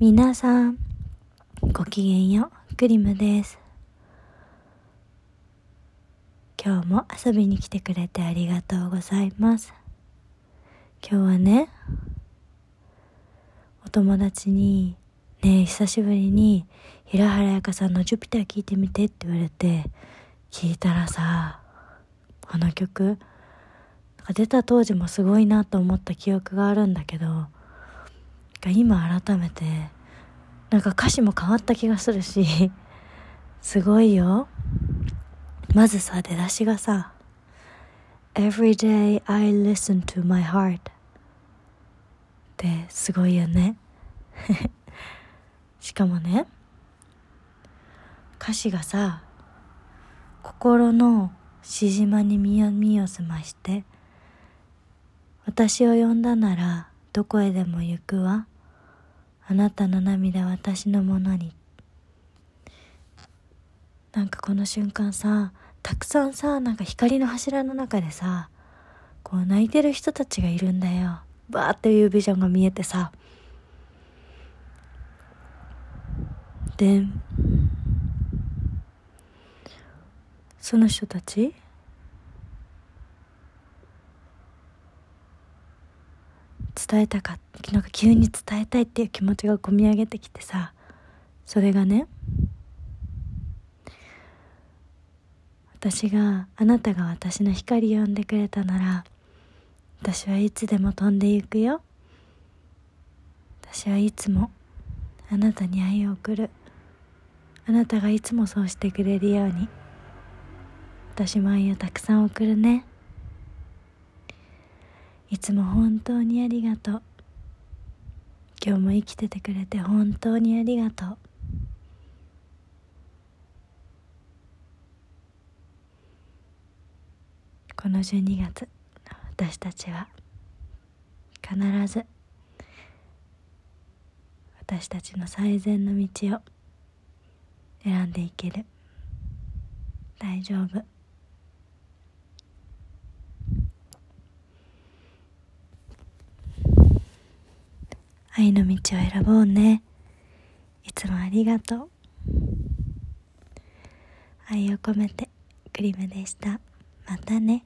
皆さん、ごきげんよう、クリムです。今日も遊びに来てくれてありがとうございます。今日はね、お友達に、ねえ、久しぶりに、平原綾香さんのジュピター聴いてみてって言われて、聞いたらさ、あの曲、なんか出た当時もすごいなと思った記憶があるんだけど、が今改めてなんか歌詞も変わった気がするしすごいよ。まずさ出だしがさ Every day I listen to my heart ってすごいよね。しかもね歌詞がさ心のしじまに身を身を澄まして私を呼んだならどこへでも行くわ。あなたの涙私のものに。なんかこの瞬間さたくさんさなんか光の柱の中でさこう泣いてる人たちがいるんだよ。バーっていうビジョンが見えてさ。でその人たち伝えたかなんか急に伝えたいっていう気持ちがこみ上げてきてさそれがね私があなたが私の光を呼んでくれたなら私はいつでも飛んでゆくよ。私はいつもあなたに愛を送る。あなたがいつもそうしてくれるように私も愛をたくさん送るね。いつも本当にありがとう。今日も生きててくれて本当にありがとう。この12月私たちは必ず私たちの最善の道を選んでいける。大丈夫。愛の道を選ぼうね。いつもありがとう。愛を込めてクリムでした。またね。